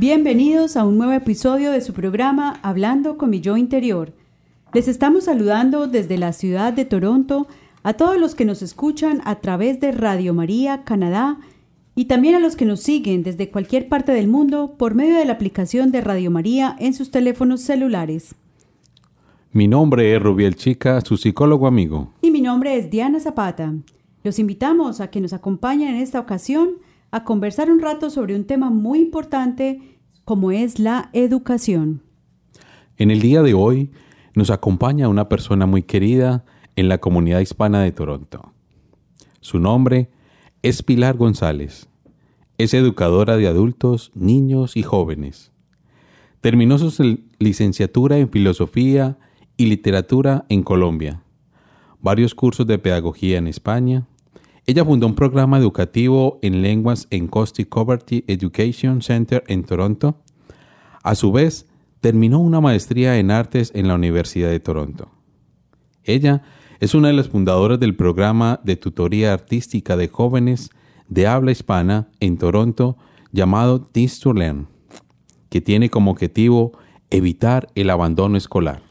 Bienvenidos a un nuevo episodio de su programa Hablando con mi yo interior. Les estamos saludando desde la ciudad de Toronto a todos los que nos escuchan a través de Radio María Canadá y también a los que nos siguen desde cualquier parte del mundo por medio de la aplicación de Radio María en sus teléfonos celulares. Mi nombre es Rubiel Chica, su psicólogo amigo. Y mi nombre es Diana Zapata. Los invitamos a que nos acompañen en esta ocasión a conversar un rato sobre un tema muy importante como es la educación. En el día de hoy nos acompaña una persona muy querida en la comunidad hispana de Toronto. Su nombre es Pilar González. Es educadora de adultos, niños y jóvenes. Terminó su licenciatura en filosofía y literatura en Colombia, varios cursos de pedagogía en España. Ella fundó un programa educativo en lenguas en Costi Coverty Education Center en Toronto a su vez, terminó una maestría en artes en la Universidad de Toronto. Ella es una de las fundadoras del programa de tutoría artística de jóvenes de habla hispana en Toronto llamado Teach to Learn, que tiene como objetivo evitar el abandono escolar.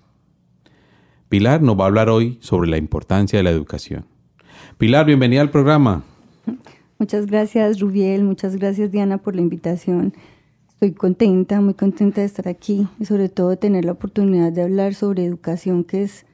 Pilar nos va a hablar hoy sobre la importancia de la educación. Pilar, bienvenida al programa. Muchas gracias, Rubiel. Muchas gracias, Diana, por la invitación. Estoy contenta, muy contenta de estar aquí y sobre todo de tener la oportunidad de hablar sobre educación, que es,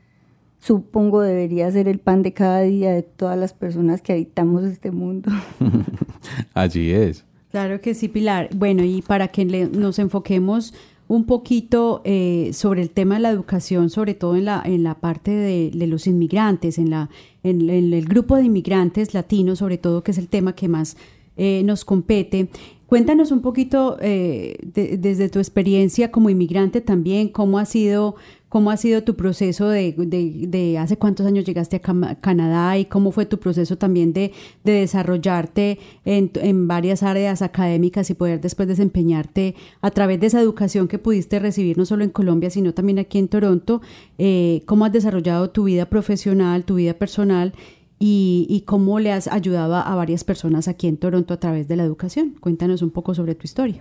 supongo, debería ser el pan de cada día de todas las personas que habitamos este mundo. Allí es. Claro que sí, Pilar. Bueno, y para que nos enfoquemos un poquito eh, sobre el tema de la educación, sobre todo en la, en la parte de, los inmigrantes, en, la, en, el grupo de inmigrantes latinos, sobre todo, que es el tema que más eh, nos compete. Cuéntanos un poquito eh, desde tu experiencia como inmigrante también, cómo ha sido, cómo ha sido tu proceso de, hace cuántos años llegaste a Canadá y cómo fue tu proceso también de, desarrollarte en, varias áreas académicas y poder después desempeñarte a través de esa educación que pudiste recibir no solo en Colombia, sino también aquí en Toronto. Eh, ¿Cómo has desarrollado tu vida profesional, tu vida personal? y, cómo le has ayudado a varias personas aquí en Toronto a través de la educación. Cuéntanos un poco sobre tu historia.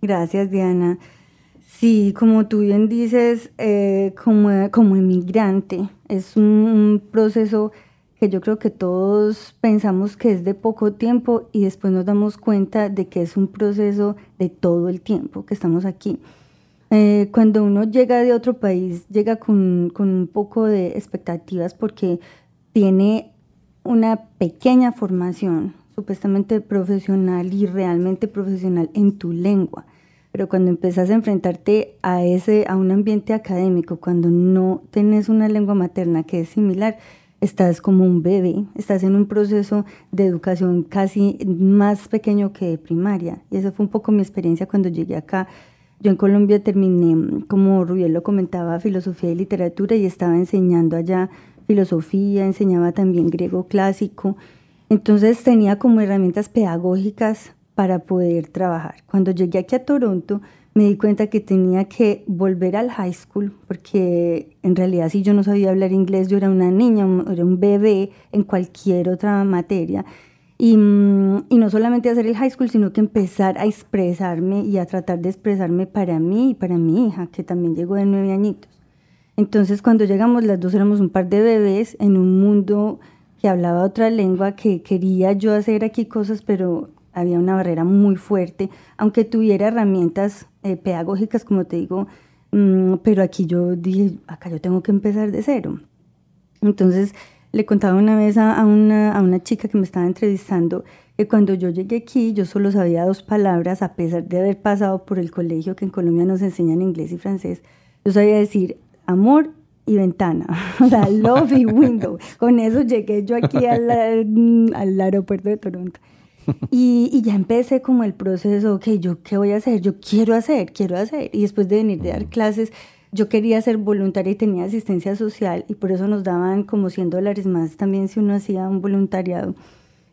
Gracias, Diana. Sí, como tú bien dices, eh, como, como inmigrante, es un, proceso que yo creo que todos pensamos que es de poco tiempo y después nos damos cuenta de que es un proceso de todo el tiempo que estamos aquí. Eh, cuando uno llega de otro país, llega con, con un poco de expectativas porque tiene una pequeña formación supuestamente profesional y realmente profesional en tu lengua. Pero cuando empezás a enfrentarte a ese a un ambiente académico, cuando no tenés una lengua materna que es similar, estás como un bebé, estás en un proceso de educación casi más pequeño que de primaria. Y esa fue un poco mi experiencia cuando llegué acá. Yo en Colombia terminé, como Rubiel lo comentaba, filosofía y literatura y estaba enseñando allá filosofía, enseñaba también griego clásico. Entonces tenía como herramientas pedagógicas para poder trabajar. Cuando llegué aquí a Toronto, me di cuenta que tenía que volver al high school, porque en realidad si yo no sabía hablar inglés, yo era una niña, era un bebé en cualquier otra materia. Y, y, no solamente hacer el high school, sino que empezar a expresarme y a tratar de expresarme para mí y para mi hija, que también llegó de nueve añitos. Entonces cuando llegamos las dos éramos un par de bebés en un mundo que hablaba otra lengua, que quería yo hacer aquí cosas, pero había una barrera muy fuerte, aunque tuviera herramientas eh, pedagógicas, como te digo, Mm, pero aquí yo dije, acá yo tengo que empezar de cero. Entonces le contaba una vez a, una, a una chica que me estaba entrevistando que cuando yo llegué aquí yo solo sabía dos palabras, a pesar de haber pasado por el colegio que en Colombia nos enseñan inglés y francés. Yo sabía decir amor y ventana, o sea, love y window. Con eso llegué yo aquí al, al aeropuerto de Toronto. Y, y, ya empecé como el proceso, ok, ¿yo qué voy a hacer? Yo quiero hacer, quiero hacer. Y después de venir de dar clases, yo quería ser voluntaria y tenía asistencia social y por eso nos daban como 100 dólares más también si uno hacía un voluntariado.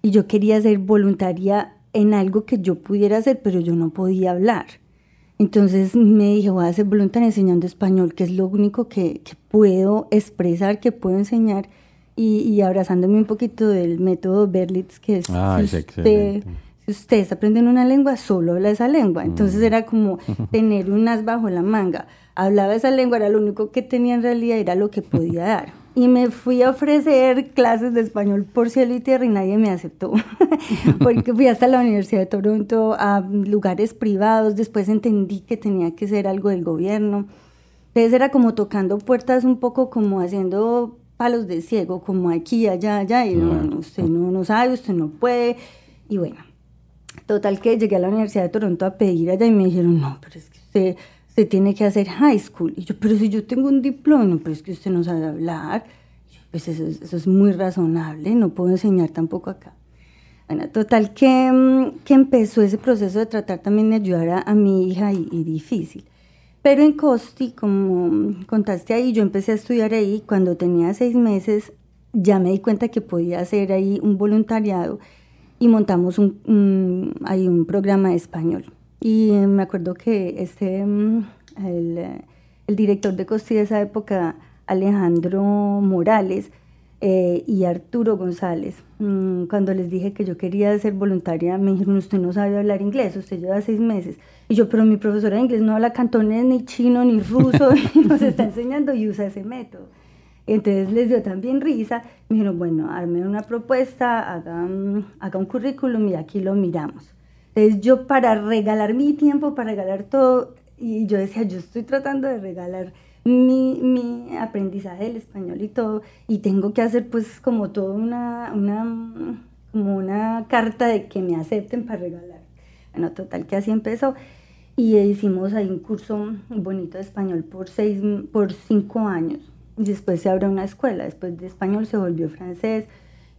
Y yo quería ser voluntaria en algo que yo pudiera hacer, pero yo no podía hablar. Entonces me dije, voy a ser voluntaria enseñando español, que es lo único que, que puedo expresar, que puedo enseñar y, abrazándome un poquito del método Berlitz, que es, ah, si, usted, si usted está aprendiendo una lengua, solo habla esa lengua. Entonces mm. era como tener un as bajo la manga. Hablaba esa lengua, era lo único que tenía en realidad, era lo que podía dar. Y me fui a ofrecer clases de español por cielo y tierra y nadie me aceptó. Porque fui hasta la Universidad de Toronto, a lugares privados, después entendí que tenía que ser algo del gobierno. Entonces era como tocando puertas un poco como haciendo palos de ciego, como aquí, allá, allá, y no, usted no, no sabe, usted no puede. Y bueno, total que llegué a la Universidad de Toronto a pedir allá y me dijeron, no, pero es que usted, usted tiene que hacer high school. Y yo, pero si yo tengo un diploma, no, pero es que usted no sabe hablar. pues eso, eso, es muy razonable, no puedo enseñar tampoco acá. Bueno, total que, mm, que empezó ese proceso de tratar también de ayudar a, a mi hija y, y difícil. Pero en Costi, como contaste ahí, yo empecé a estudiar ahí cuando tenía seis meses, ya me di cuenta que podía hacer ahí un voluntariado y montamos un, ahí un programa de español. Y eh, me acuerdo que este, mm, el, el director de Costi de esa época, Alejandro Morales, eh, y Arturo González. Mm, cuando les dije que yo quería ser voluntaria, me dijeron, usted no sabe hablar inglés, usted lleva seis meses. Y yo, pero mi profesora de inglés no habla cantonés, ni chino, ni ruso, y nos está enseñando y usa ese método. Entonces les dio también risa, me dijeron, bueno, arme una propuesta, haga, haga un currículum y aquí lo miramos. Entonces yo para regalar mi tiempo, para regalar todo, y yo decía, yo estoy tratando de regalar mi, mi, aprendizaje del español y todo, y tengo que hacer pues como toda una, una, como una carta de que me acepten para regalar. Bueno, total que así empezó. Y hicimos ahí un curso bonito de español por, seis, por cinco años. Y después se abrió una escuela, después de español se volvió francés.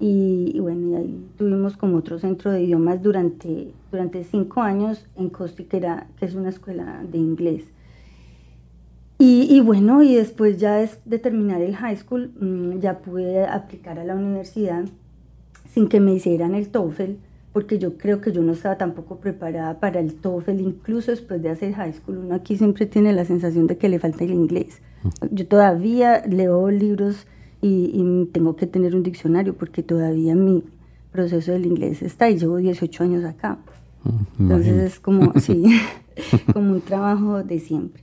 Y, bueno, y ahí tuvimos como otro centro de idiomas durante, durante cinco años en Costi, que, era, que es una escuela de inglés. Y, bueno, y después ya de terminar el high school, mm, ya pude aplicar a la universidad sin que me hicieran el TOEFL, porque yo creo que yo no estaba tampoco preparada para el TOEFL, incluso después de hacer high school. Uno aquí siempre tiene la sensación de que le falta el inglés. Yo todavía leo libros y, y tengo que tener un diccionario porque todavía mi proceso del inglés está y llevo 18 años acá. Entonces es como, sí, como un trabajo de siempre.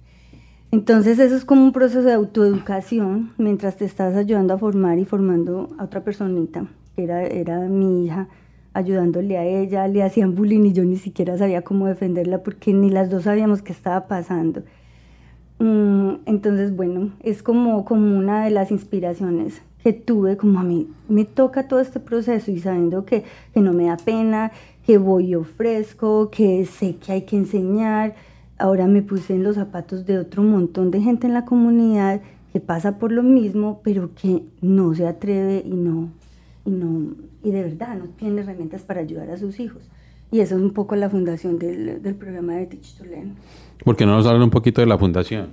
Entonces eso es como un proceso de autoeducación mientras te estás ayudando a formar y formando a otra personita, era, era mi hija, ayudándole a ella, le hacían bullying y yo ni siquiera sabía cómo defenderla porque ni las dos sabíamos qué estaba pasando. Mm, entonces, bueno, es como, como una de las inspiraciones que tuve, como a mí me toca todo este proceso y sabiendo que, que no me da pena, que voy y ofrezco, que sé que hay que enseñar, ahora me puse en los zapatos de otro montón de gente en la comunidad que pasa por lo mismo, pero que no se atreve y no, y no, y de verdad no tiene herramientas para ayudar a sus hijos. Y eso es un poco la fundación del, del programa de Teach to Learn. ¿Por qué no nos hablan un poquito de la fundación?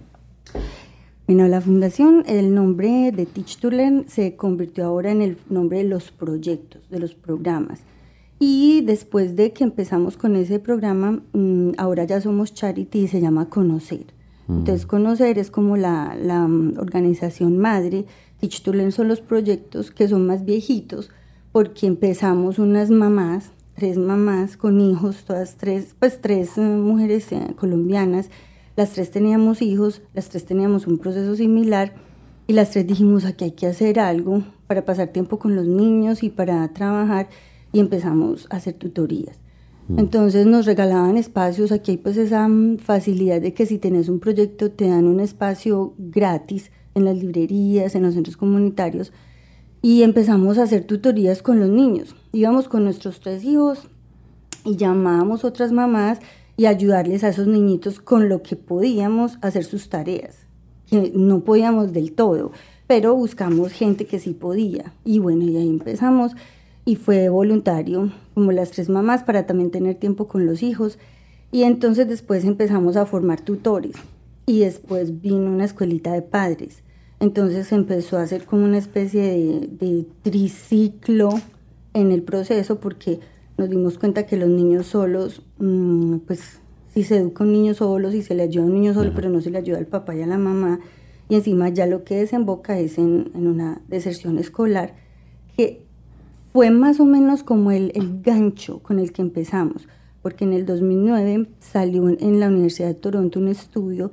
Bueno, la fundación, el nombre de Teach to Learn se convirtió ahora en el nombre de los proyectos, de los programas. Y después de que empezamos con ese programa, mm, ahora ya somos charity y se llama Conocer. Mm. Entonces, Conocer es como la, la mm, organización madre. Teach to Learn son los proyectos que son más viejitos, porque empezamos unas mamás, tres mamás con hijos, todas tres, pues tres eh, mujeres eh, colombianas. Las tres teníamos hijos, las tres teníamos un proceso similar y las tres dijimos aquí hay que hacer algo para pasar tiempo con los niños y para trabajar y empezamos a hacer tutorías. Mm. Entonces nos regalaban espacios, aquí hay pues esa mm, facilidad de que si tenés un proyecto te dan un espacio gratis en las librerías, en los centros comunitarios y empezamos a hacer tutorías con los niños. Íbamos con nuestros tres hijos y llamábamos otras mamás y ayudarles a esos niñitos con lo que podíamos hacer sus tareas, que no podíamos del todo, pero buscamos gente que sí podía. Y bueno, y ahí empezamos y fue voluntario, como las tres mamás, para también tener tiempo con los hijos. Y entonces después empezamos a formar tutores y después vino una escuelita de padres. Entonces empezó a hacer como una especie de, triciclo en el proceso porque nos dimos cuenta que los niños solos, mm, pues si se educa un niño solo, si se le ayuda a un niño solo, pero no se le ayuda al papá y a la mamá, y encima ya lo que desemboca es en, en una deserción escolar, que fue más o menos como el, gancho con el que empezamos, porque en el 2009 salió en la Universidad de Toronto un estudio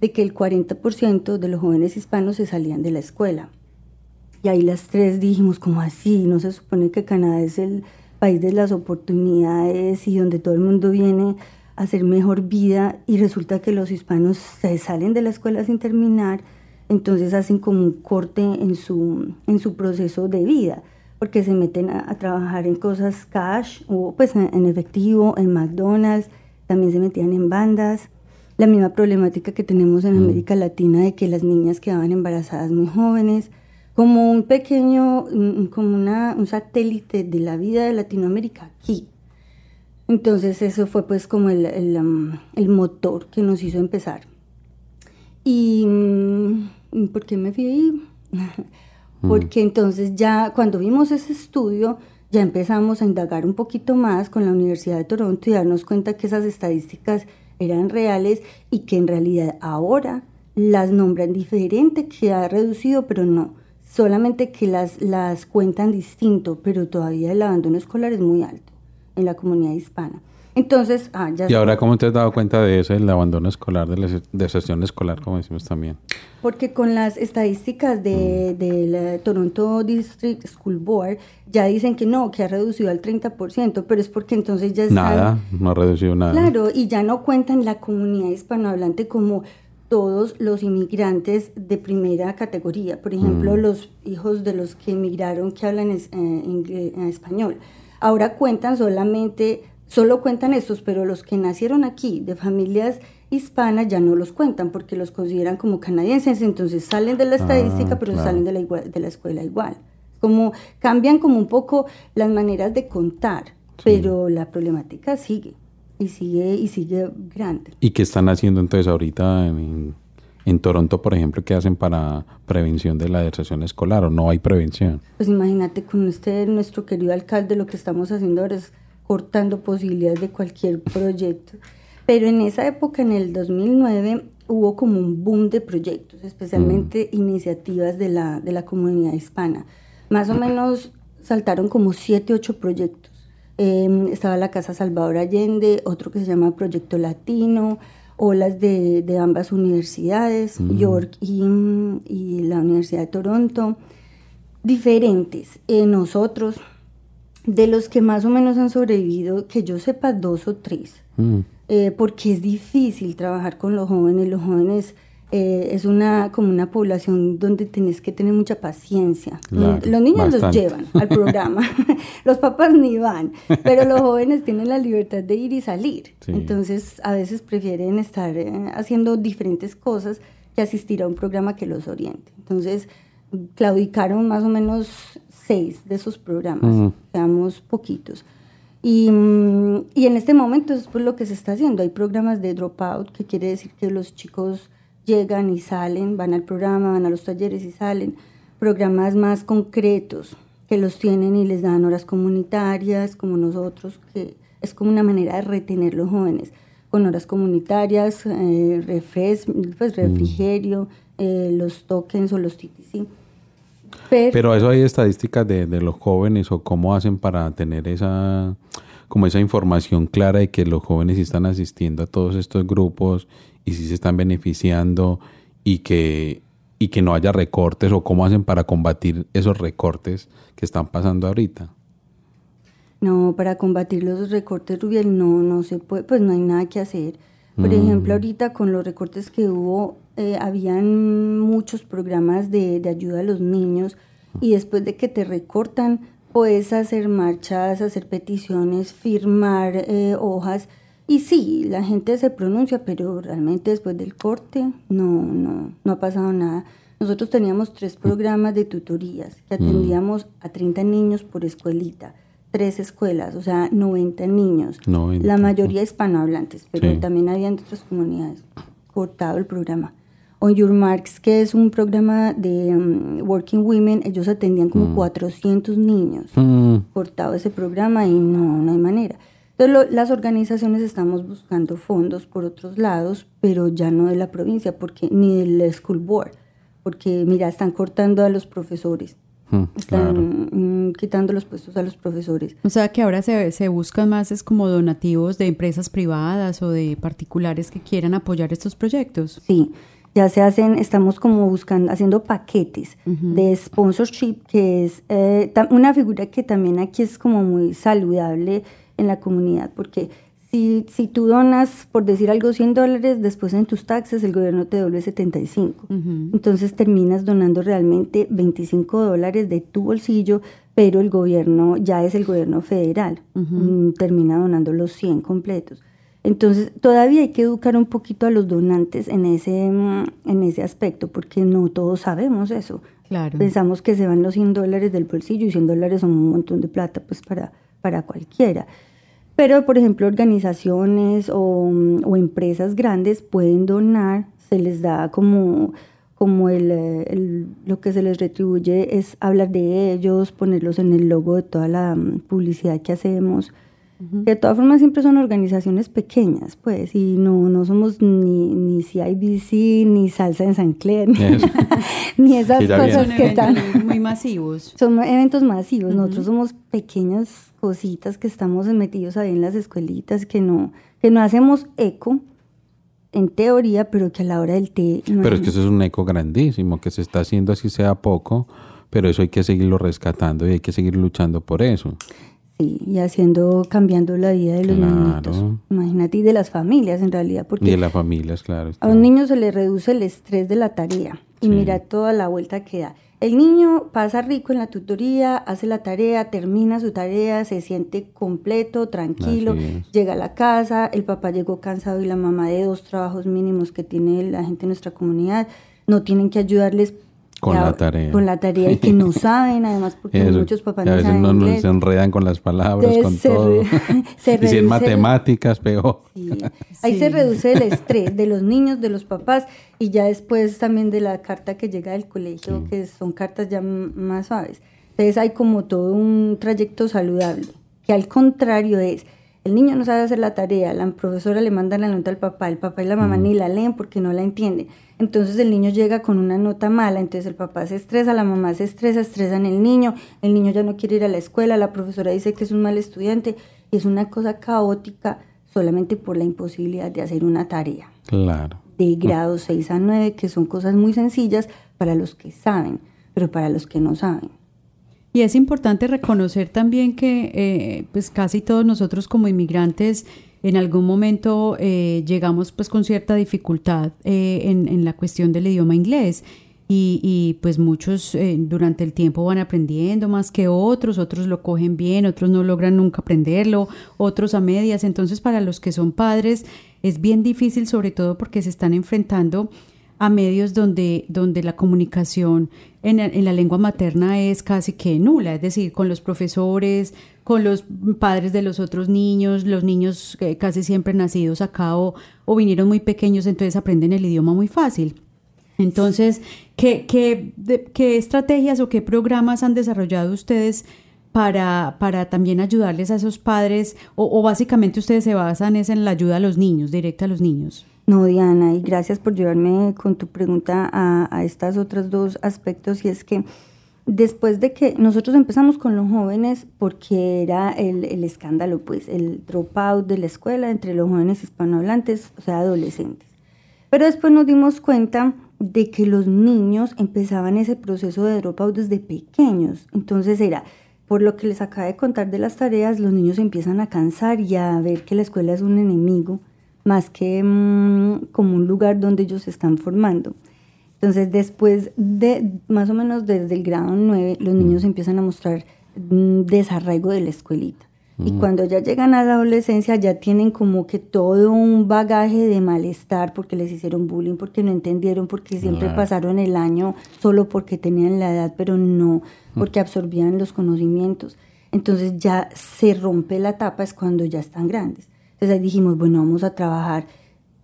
de que el 40% de los jóvenes hispanos se salían de la escuela. Y ahí las tres dijimos, como así? ¿No se supone que Canadá es el país de las oportunidades y donde todo el mundo viene a hacer mejor vida y resulta que los hispanos se salen de la escuela sin terminar, entonces hacen como un corte en su, en su proceso de vida? Porque se meten a, trabajar en cosas cash o pues en, efectivo, en McDonald's, también se metían en bandas. La misma problemática que tenemos en mm. América Latina de que las niñas quedaban embarazadas muy jóvenes, como un pequeño, como una, un satélite de la vida de Latinoamérica aquí. Entonces eso fue pues como el, el, um, el motor que nos hizo empezar. ¿Y mm, por qué me fui ahí? Mm. porque entonces ya cuando vimos ese estudio, ya empezamos a indagar un poquito más con la Universidad de Toronto y darnos cuenta que esas estadísticas eran reales y que en realidad ahora las nombran diferente, que ha reducido, pero no, solamente que las, las cuentan distinto, pero todavía el abandono escolar es muy alto en la comunidad hispana. Entonces, ah, ya ¿Y ahora cómo te has dado cuenta de eso, el abandono escolar, de la deserción escolar, como decimos también? Porque con las estadísticas de, mm. Toronto District School Board ya dicen que no, que ha reducido al 30%, pero es porque entonces ya Nada, no ha reducido nada. Claro, y ya no cuentan la comunidad hispanohablante como todos los inmigrantes de primera categoría. Por ejemplo, mm. los hijos de los que emigraron que hablan eh, español. Ahora cuentan solamente Solo cuentan estos, pero los que nacieron aquí de familias hispanas ya no los cuentan porque los consideran como canadienses, entonces salen de la estadística, ah, pero salen de la, de la escuela igual. Como cambian como un poco las maneras de contar, pero la problemática sigue y sigue y sigue grande. ¿Y qué están haciendo entonces ahorita en, en Toronto, por ejemplo, qué hacen para prevención de la deserción escolar o no hay prevención? Pues imagínate con usted, nuestro querido alcalde, lo que estamos haciendo ahora es cortando posibilidades de cualquier proyecto. Pero en esa época, en el 2009, hubo como un boom de proyectos, especialmente mm. iniciativas de la, de la comunidad hispana. Más o menos saltaron como siete, ocho proyectos. Em, estaba la Casa Salvador Allende, otro que se llama Proyecto Latino, olas de, de ambas universidades, mm. York y, y, la Universidad de Toronto, diferentes. Eh, nosotros, de los que más o menos han sobrevivido, que yo sepa, dos o tres. Mm. Eh, porque es difícil trabajar con los jóvenes. Los jóvenes eh, es una como una población donde tenés que tener mucha paciencia. los niños los llevan al programa, los papás ni van, pero los jóvenes tienen la libertad de ir y salir. Entonces a veces prefieren estar eh, haciendo diferentes cosas que asistir a un programa que los oriente. Entonces claudicaron más o menos seis de esos programas, seamos poquitos. Y, mm, y, en este momento es pues lo que se está haciendo. Hay programas de dropout, que quiere decir que los chicos llegan y salen, van al programa, van a los talleres y salen. Programas más concretos, que los tienen y les dan horas comunitarias, como nosotros, que es como una manera de retener los jóvenes, con horas comunitarias, eh, refres, pues, mm. refrigerio, eh, los tokens o los TTC pero, eso hay estadísticas de, los jóvenes o cómo hacen para tener esa como esa información clara de que los jóvenes están asistiendo a todos estos grupos y si se están beneficiando y que y que no haya recortes o cómo hacen para combatir esos recortes que están pasando ahorita. No, para combatir los recortes, Rubiel, no, no se puede, pues no hay nada que hacer. Por Mm. ejemplo, ahorita con los recortes que hubo, eh, habían muchos programas de, de ayuda a los niños y después de que te recortan, puedes hacer marchas, hacer peticiones, firmar eh, hojas. Y sí, la gente se pronuncia, pero realmente después del corte no, no, no ha pasado nada. Nosotros teníamos tres programas de tutorías que atendíamos a 30 niños por escuelita, tres escuelas, o sea, 90 niños. 90, La mayoría hispanohablantes, pero Sí. también habían de otras comunidades. Cortado el programa. On Your Marks, que es un programa de mm, Working Women, ellos atendían como 400 niños Mm, cortado ese programa y no, no hay manera. Entonces lo- las organizaciones estamos buscando fondos por otros lados, pero ya no de la provincia, porque ni del school board, porque mira, están cortando a los profesores, mm, están claro. mm, quitando los puestos a los profesores. O sea que ahora se, se buscan más es como donativos de empresas privadas o de particulares que quieran apoyar estos proyectos. Sí, ya se hacen, estamos como buscando, haciendo paquetes de sponsorship, que es eh, una figura que también aquí es como muy saludable en la comunidad, porque si, si tú donas, por decir algo, 100 dólares, después en tus taxes el gobierno te devuelve 75. Entonces terminas donando realmente 25 dólares de tu bolsillo, pero el gobierno ya es el gobierno federal, mm, termina donando los 100 completos. Entonces, todavía hay que educar un poquito a los donantes en ese, mm, en ese aspecto, porque no todos sabemos eso. Claro. Pensamos que se van los 100 dólares del bolsillo y 100 dólares son un montón de plata pues para, para cualquiera. Pero, por ejemplo, organizaciones o, mm, o empresas grandes pueden donar, se les da como, como el, eh, el- lo que se les retribuye es hablar de ellos, ponerlos en el logo de toda la mm, publicidad que hacemos. De todas formas, siempre son organizaciones pequeñas, pues, y no, no somos ni, ni CIBC, ni Salsa en San Clair, ni, esas Sí, cosas Son que están... eventos muy masivos. Son eventos masivos, nosotros somos pequeñas cositas que estamos metidos ahí en las escuelitas, que no, que no hacemos eco en teoría, pero que a la hora del té... no Pero hay- es que eso es un eco grandísimo que se está haciendo así sea poco, pero eso hay que seguirlo rescatando y hay que seguir luchando por eso. Sí, y haciendo, cambiando la vida de los Claro. niñitos. Imagínate, y de las familias en realidad, porque Y de las familias, claro. A un niño se le reduce el estrés de la tarea y Sí. mira toda la vuelta que da. El niño pasa rico en la tutoría, hace la tarea, termina su tarea, se siente completo, tranquilo, llega a la casa, el papá llegó cansado y la mamá de dos trabajos mínimos que tiene la gente en nuestra comunidad, no tienen que ayudarles Con la tarea. Con la tarea y que no saben, además, porque Eso, muchos papás y a no veces saben no inglés. se enredan con las palabras, Entonces, con se todo. se y si en matemáticas, peor. Sí. Ahí se reduce el estrés de los niños, de los papás y ya después también de la carta que llega del colegio, que son cartas ya más suaves. Entonces hay como todo un trayecto saludable, que al contrario es, el niño no sabe hacer la tarea, la profesora le manda la nota al papá, el papá y la mamá ni la leen porque no la entienden. Entonces el niño llega con una nota mala, entonces el papá se estresa, la mamá se estresa, estresan el niño, el niño ya no quiere ir a la escuela, la profesora dice que es un mal estudiante y es una cosa caótica solamente por la imposibilidad de hacer una tarea Claro. de grado 6 a 9, que son cosas muy sencillas para los que saben, pero para los que no saben. Y es importante reconocer también que eh, pues casi todos nosotros como inmigrantes en algún momento eh, llegamos pues con cierta dificultad eh, en, la cuestión del idioma inglés. Y, y, pues muchos eh, durante el tiempo van aprendiendo más que otros, otros lo cogen bien, otros no logran nunca aprenderlo, otros a medias. Entonces para los que son padres es bien difícil, sobre todo porque se están enfrentando a medios donde, donde la comunicación en, la lengua materna es casi que nula, es decir, con los profesores, con los padres de los otros niños, los niños eh, casi siempre nacidos acá o, o, vinieron muy pequeños, entonces aprenden el idioma muy fácil. Entonces, ¿qué, qué, qué estrategias o qué programas han desarrollado ustedes para, para también ayudarles a esos padres? O, o básicamente ustedes se basan es en la ayuda a los niños, directa a los niños. No, Diana, y gracias por llevarme con tu pregunta a, a estos otros dos aspectos, y es que después de que nosotros empezamos con los jóvenes, porque era el, el escándalo, pues, el dropout de la escuela entre los jóvenes hispanohablantes, o sea, adolescentes. Pero después nos dimos cuenta de que los niños empezaban ese proceso de dropout desde pequeños. Entonces era, por lo que les acabo de contar de las tareas, los niños empiezan a cansar y a ver que la escuela es un enemigo más que mm, como un lugar donde ellos se están formando. Entonces, después de más o menos desde el grado 9, los niños empiezan a mostrar mm, desarraigo de la escuelita. Y cuando ya llegan a la adolescencia ya tienen como que todo un bagaje de malestar porque les hicieron bullying, porque no entendieron, porque siempre pasaron el año solo porque tenían la edad, pero no porque absorbían los conocimientos. Entonces ya se rompe la etapa, es cuando ya están grandes. Entonces ahí dijimos, bueno, vamos a trabajar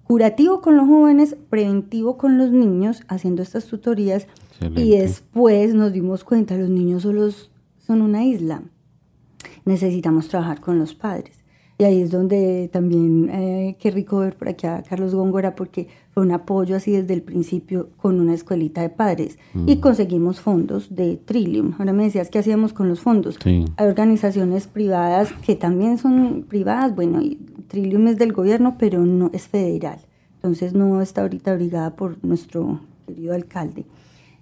curativo con los jóvenes, preventivo con los niños, haciendo estas tutorías. Y después nos dimos cuenta, los niños solos son una isla necesitamos trabajar con los padres. Y ahí es donde también, eh, qué rico ver por aquí a Carlos Góngora, porque un apoyo así desde el principio con una escuelita de padres. Y mm. conseguimos fondos de Trillium. Ahora me decías, ¿qué hacíamos con los fondos? Hay organizaciones privadas que también son privadas. Bueno, y Trillium es del gobierno, pero no es federal. Entonces no está ahorita obligada por nuestro querido alcalde.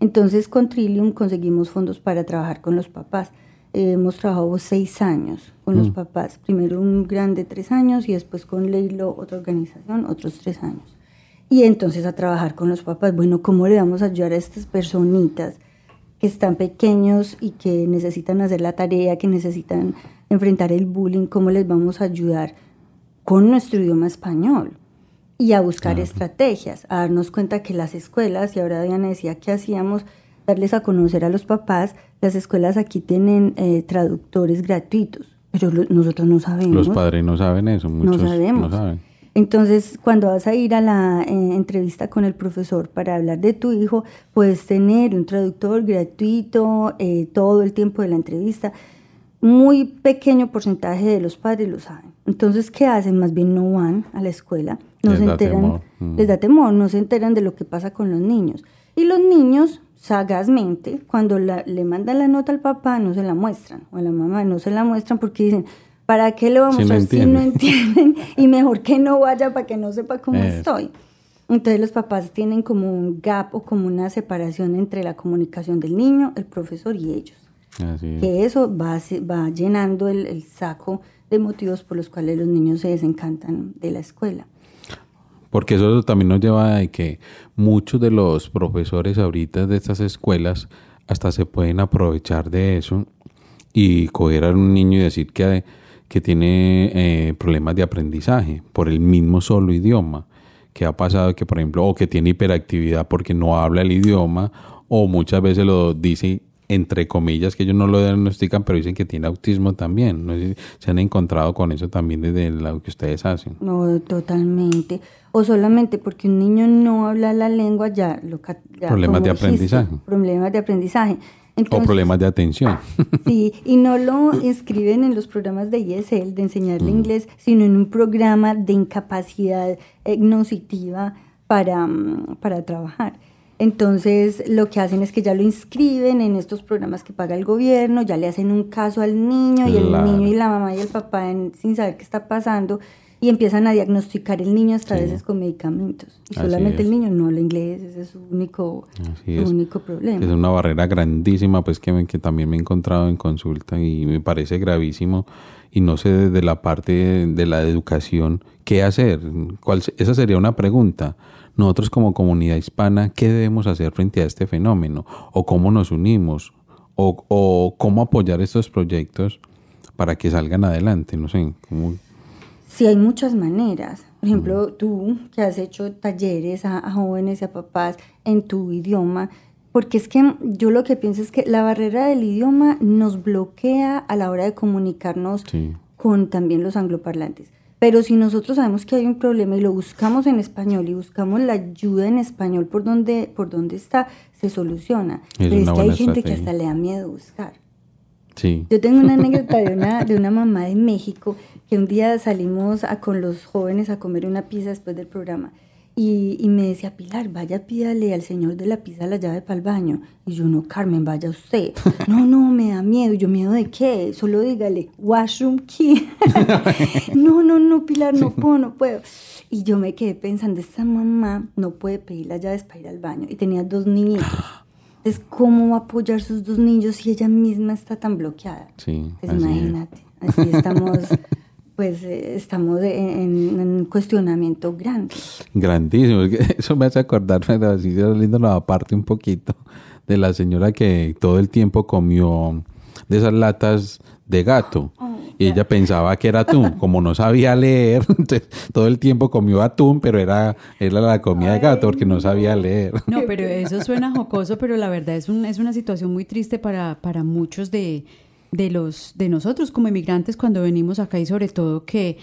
Entonces con Trillium conseguimos fondos para trabajar con los papás hemos trabajado seis años con los mm. papás. Primero un grande tres años y después con Leilo, otra organización, otros tres años. Y entonces a trabajar con los papás. Bueno, ¿cómo le vamos a ayudar a estas personitas que están pequeños y que necesitan hacer la tarea, que necesitan enfrentar el bullying? ¿Cómo les vamos a ayudar con nuestro idioma español? Y a buscar estrategias, a darnos cuenta que las escuelas, y ahora Diana decía que hacíamos, darles a conocer a los papás, las escuelas aquí tienen eh, traductores gratuitos, pero nosotros no sabemos. Los padres no saben eso, muchos no sabemos. Entonces, cuando vas a ir a la eh, entrevista con el profesor para hablar de tu hijo, puedes tener un traductor gratuito eh, todo el tiempo de la entrevista. Muy pequeño porcentaje de los padres lo saben. Entonces, ¿qué hacen? Más bien no van a la escuela, no les se enteran, les da temor, no se enteran de lo que pasa con los niños. Y los niños sagazmente, cuando le mandan la nota al papá, no se la muestran, o a la mamá no se la muestran porque dicen, ¿para qué le vamos a decir si no entienden? y mejor que no vaya para que no sepa cómo estoy. Entonces los papás tienen como un gap o como una separación entre la comunicación del niño, el profesor y ellos. Que eso va, va llenando el, el saco de motivos por los cuales los niños se desencantan de la escuela. Porque eso también nos lleva a que muchos de los profesores ahorita de estas escuelas hasta se pueden aprovechar de eso y coger a un niño y decir que, que tiene eh, problemas de aprendizaje por el mismo solo idioma. Que ha pasado que, por ejemplo, o que tiene hiperactividad porque no habla el idioma, o muchas veces lo dice entre comillas, que ellos no lo diagnostican, pero dicen que tiene autismo también. ¿no? Se han encontrado con eso también desde lo que ustedes hacen. No, totalmente. O solamente porque un niño no habla la lengua, ya lo Problemas de aprendizaje. Problemas de aprendizaje. o problemas de atención. Sí, y no lo inscriben en los programas de ISL de enseñarle mm. inglés, sino en un programa de incapacidad cognitiva para, mm, para trabajar. Entonces, lo que hacen es que ya lo inscriben en estos programas que paga el gobierno, ya le hacen un caso al niño y el niño y la mamá y el papá sin saber qué está pasando y empiezan a diagnosticar el niño hasta veces con medicamentos. Y solamente el niño no habla inglés, ese es su único, único problema. Es una barrera grandísima, pues que, que también me he encontrado en consulta y me parece gravísimo. Y no sé desde la parte de, la educación qué hacer. ¿Cuál, esa sería una pregunta nosotros como comunidad hispana, ¿qué debemos hacer frente a este fenómeno? ¿O cómo nos unimos? ¿O, cómo apoyar estos proyectos para que salgan adelante? No sé, ¿cómo? Sí, hay muchas maneras. Por ejemplo, tú que has hecho talleres a, jóvenes y a papás en tu idioma, porque es que yo lo que pienso es que la barrera del idioma nos bloquea a la hora de comunicarnos con también los angloparlantes. Pero si nosotros sabemos que hay un problema y lo buscamos en español y buscamos la ayuda en español por donde, por donde está, se soluciona. Pero es que hay gente que hasta le da miedo buscar. Sí. Yo tengo una anécdota de una, de una mamá de México que un día salimos a, con los jóvenes a comer una pizza después del programa y, me decía, Pilar, vaya, pídale al señor de la pizza la llave para el baño. Y yo, no, Carmen, vaya usted. no, no, me da miedo. yo, ¿miedo de qué? Solo dígale, washroom key. no, no, no, Pilar, no puedo, no puedo. Y yo me quedé pensando, esta mamá no puede pedir las llaves para ir al baño. Y tenía dos niñitos. Es cómo va a apoyar sus dos niños si ella misma está tan bloqueada. Sí, Pues es. imagínate, así estamos, pues eh, estamos en, un cuestionamiento grande. Grandísimo. Eso me hace acordar, pero así saliendo aparte un poquito, de la señora que todo el tiempo comió de esas latas de gato. Y ella pensaba que era atún. Como no sabía leer, entonces todo el tiempo comió atún, pero era, era la comida de gato porque no sabía leer. No, pero eso suena jocoso, pero la verdad es, un, es una situación muy triste para, para muchos de, de, los, de nosotros como inmigrantes cuando venimos acá y sobre todo que,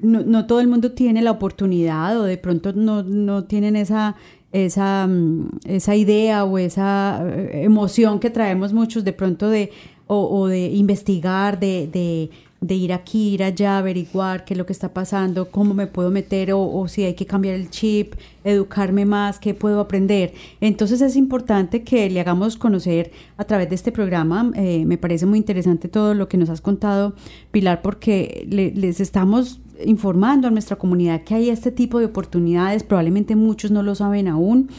no, no todo el mundo tiene la oportunidad o de pronto no, no tienen esa, esa, mm, esa idea o esa eh, emoción que traemos muchos de pronto de o, de investigar, de, de ir aquí, ir allá, averiguar qué es lo que está pasando, cómo me puedo meter o, si hay que cambiar el chip, educarme más, qué puedo aprender. Entonces es importante que le hagamos conocer a través de este programa. eh, me parece muy interesante todo lo que nos has contado, Pilar, porque le- les estamos informando a nuestra comunidad que hay este tipo de oportunidades, probablemente muchos no lo saben aún.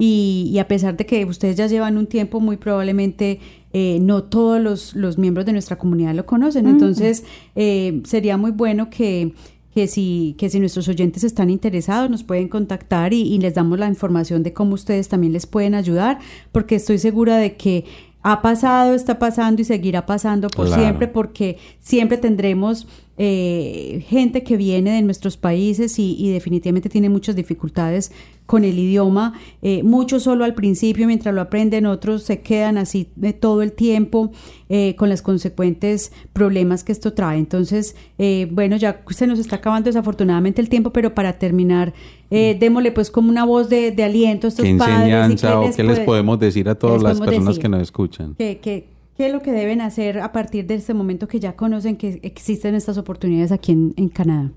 Y, y a pesar de que ustedes ya llevan un tiempo, muy probablemente eh, no todos los, los miembros de nuestra comunidad lo conocen. Entonces, eh, sería muy bueno que, que, si, que si nuestros oyentes están interesados, nos pueden contactar y, y les damos la información de cómo ustedes también les pueden ayudar, porque estoy segura de que ha pasado, está pasando y seguirá pasando por Claro. siempre, porque siempre tendremos eh, gente que viene de nuestros países y, y definitivamente tiene muchas dificultades con el idioma, eh, muchos solo al principio mientras lo aprenden, otros se quedan así de todo el tiempo eh, con los consecuentes problemas que esto trae. Entonces, eh, bueno, ya se nos está acabando desafortunadamente el tiempo, pero para terminar, eh, démosle pues como una voz de, de aliento a estos ¿Qué padres. y enseñanza o qué les podemos decir a qué todas las personas decir? que nos escuchan? ¿Qué, qué, qué es lo que deben hacer a partir de este momento que ya conocen que existen estas oportunidades aquí en, Canadá?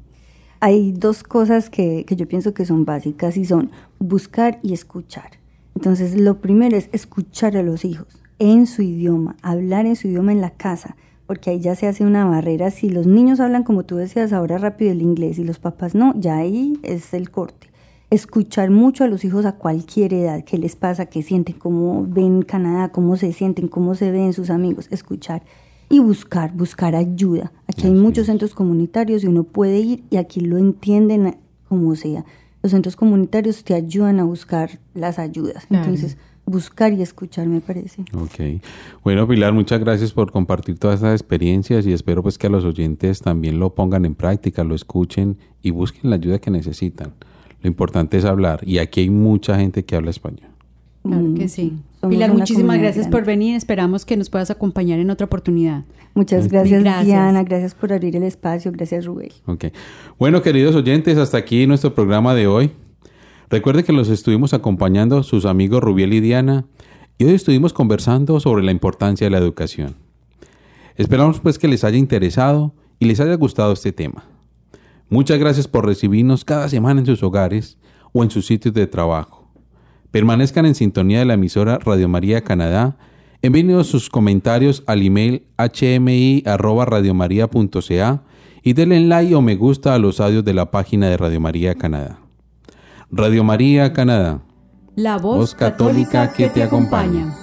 Hay dos cosas que, que yo pienso que son básicas y son buscar y escuchar. Entonces, lo primero es escuchar a los hijos en su idioma, hablar en su idioma en la casa, porque ahí ya se hace una barrera. Si los niños hablan, como tú decías, ahora rápido el inglés y los papás no, ya ahí es el corte. Escuchar mucho a los hijos a cualquier edad, qué les pasa, qué sienten, cómo ven Canadá, cómo se sienten, cómo se ven sus amigos, escuchar y buscar, buscar ayuda. Aquí hay muchos centros comunitarios y uno puede ir y aquí lo entienden como sea. Los centros comunitarios te ayudan a buscar las ayudas. Entonces, buscar y escuchar me parece. Ok. Bueno, Pilar, muchas gracias por compartir todas estas experiencias y espero pues que a los oyentes también lo pongan en práctica, lo escuchen y busquen la ayuda que necesitan. Lo importante es hablar y aquí hay mucha gente que habla español. Claro que Mm, sí. somos Pilar, muchísimas gracias por venir. Esperamos que nos puedas acompañar en otra oportunidad. Muchas gracias, Gracias. Diana. Gracias por abrir el espacio. Gracias, Rubén. Ok. Bueno, queridos oyentes, hasta aquí nuestro programa de hoy. Recuerden que los estuvimos acompañando sus amigos Rubiel y Diana y hoy estuvimos conversando sobre la importancia de la educación. Esperamos pues que les haya interesado y les haya gustado este tema. Muchas gracias por recibirnos cada semana en sus hogares o en sus sitios de trabajo. Permanezcan en sintonía de la emisora Radio María Canadá. Envíenos sus comentarios al email hmi@radiomaria.ca y denle like o me gusta a los audios de la página de Radio María Canadá. Radio María Canadá. La voz, Voz católica que te acompaña.